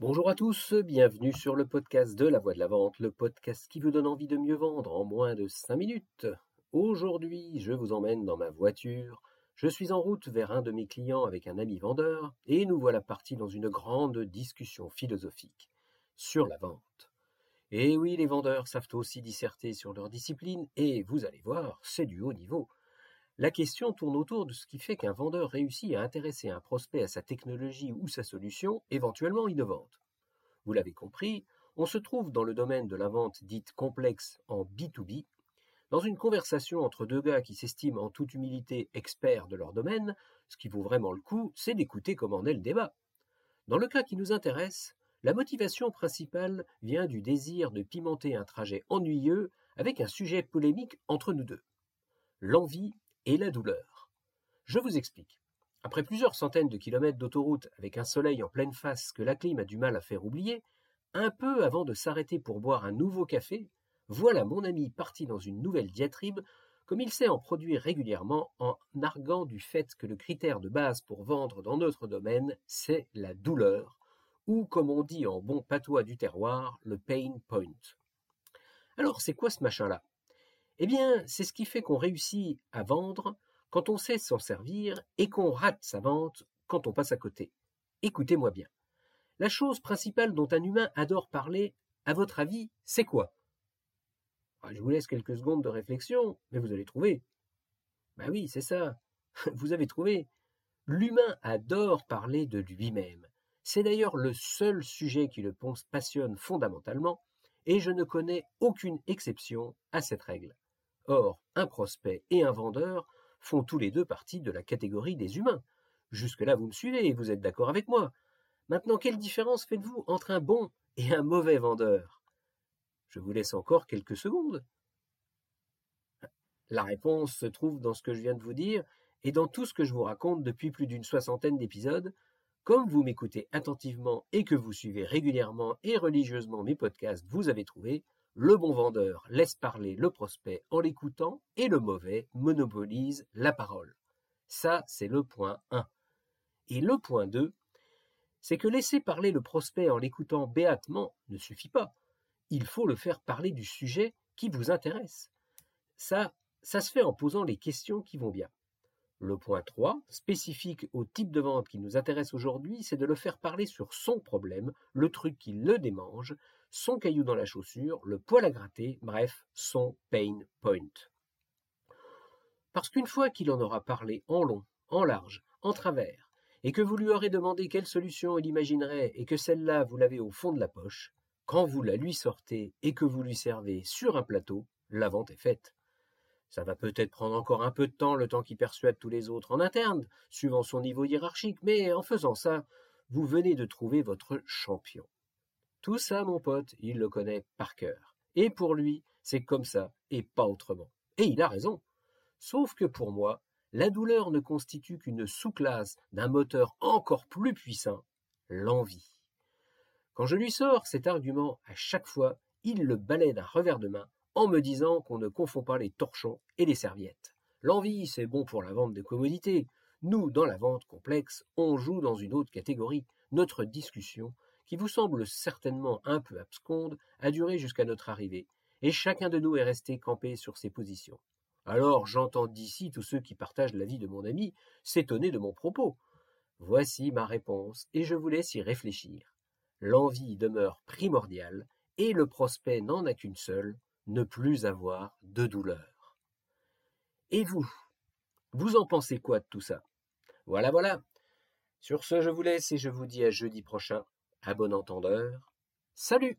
Bonjour à tous, bienvenue sur le podcast de la voix de la vente, le podcast qui vous donne envie de mieux vendre en moins de 5 minutes. Aujourd'hui, je vous emmène dans ma voiture. Je suis en route vers un de mes clients avec un ami vendeur et nous voilà partis dans une grande discussion philosophique sur la vente. Et oui, les vendeurs savent aussi disserter sur leur discipline et vous allez voir, c'est du haut niveau. La question tourne autour de ce qui fait qu'un vendeur réussit à intéresser un prospect à sa technologie ou sa solution, éventuellement innovante. Vous l'avez compris, on se trouve dans le domaine de la vente dite complexe en B2B, dans une conversation entre deux gars qui s'estiment en toute humilité experts de leur domaine, ce qui vaut vraiment le coup, c'est d'écouter comment est le débat. Dans le cas qui nous intéresse, la motivation principale vient du désir de pimenter un trajet ennuyeux avec un sujet polémique entre nous deux. L'envie et la douleur. Je vous explique. Après plusieurs centaines de kilomètres d'autoroute avec un soleil en pleine face que la clim a du mal à faire oublier, un peu avant de s'arrêter pour boire un nouveau café, voilà mon ami parti dans une nouvelle diatribe, comme il sait en produire régulièrement en arguant du fait que le critère de base pour vendre dans notre domaine, c'est la douleur, ou comme on dit en bon patois du terroir, le pain point. Alors c'est quoi ce machin-là? Eh bien, c'est ce qui fait qu'on réussit à vendre quand on sait s'en servir et qu'on rate sa vente quand on passe à côté. Écoutez-moi bien. La chose principale dont un humain adore parler, à votre avis, c'est quoi? Ah, Je vous laisse quelques secondes de réflexion, mais vous allez trouver. Ben oui, c'est ça. Vous avez trouvé. L'humain adore parler de lui-même. C'est d'ailleurs le seul sujet qui le passionne fondamentalement, et je ne connais aucune exception à cette règle. Or, un prospect et un vendeur font tous les deux partie de la catégorie des humains. Jusque-là, vous me suivez et vous êtes d'accord avec moi. Maintenant, quelle différence faites-vous entre un bon et un mauvais vendeur? Je vous laisse encore quelques secondes. La réponse se trouve dans ce que je viens de vous dire et dans tout ce que je vous raconte depuis plus d'une soixantaine d'épisodes. Comme vous m'écoutez attentivement et que vous suivez régulièrement et religieusement mes podcasts, vous avez trouvé, le bon vendeur laisse parler le prospect en l'écoutant et le mauvais monopolise la parole. Ça, c'est le point 1. Et le point 2, c'est que laisser parler le prospect en l'écoutant béatement ne suffit pas. Il faut le faire parler du sujet qui vous intéresse. Ça, ça se fait en posant les questions qui vont bien. Le point 3, spécifique au type de vente qui nous intéresse aujourd'hui, c'est de le faire parler sur son problème, le truc qui le démange, son caillou dans la chaussure, le poil à gratter, bref, son pain point. Parce qu'une fois qu'il en aura parlé en long, en large, en travers, et que vous lui aurez demandé quelle solution il imaginerait et que celle-là vous l'avez au fond de la poche, quand vous la lui sortez et que vous lui servez sur un plateau, la vente est faite. Ça va peut-être prendre encore un peu de temps, le temps qu'il persuade tous les autres en interne, suivant son niveau hiérarchique, mais en faisant ça, vous venez de trouver votre champion. Tout ça, mon pote, il le connaît par cœur. Et pour lui, c'est comme ça, et pas autrement. Et il a raison. Sauf que pour moi, la douleur ne constitue qu'une sous-classe d'un moteur encore plus puissant, l'envie. Quand je lui sors cet argument à chaque fois, il le balaie d'un revers de main en me disant qu'on ne confond pas les torchons et les serviettes. L'envie, c'est bon pour la vente de commodités. Nous, dans la vente complexe, on joue dans une autre catégorie. Notre discussion, qui vous semble certainement un peu absconde, a duré jusqu'à notre arrivée, et chacun de nous est resté campé sur ses positions. Alors j'entends d'ici tous ceux qui partagent l'avis de mon ami s'étonner de mon propos. Voici ma réponse, et je vous laisse y réfléchir. L'envie demeure primordiale, et le prospect n'en a qu'une seule, ne plus avoir de douleur. Et vous Vous en pensez quoi de tout ça? Voilà, voilà. Sur ce, je vous laisse et je vous dis à jeudi prochain. À bon entendeur. Salut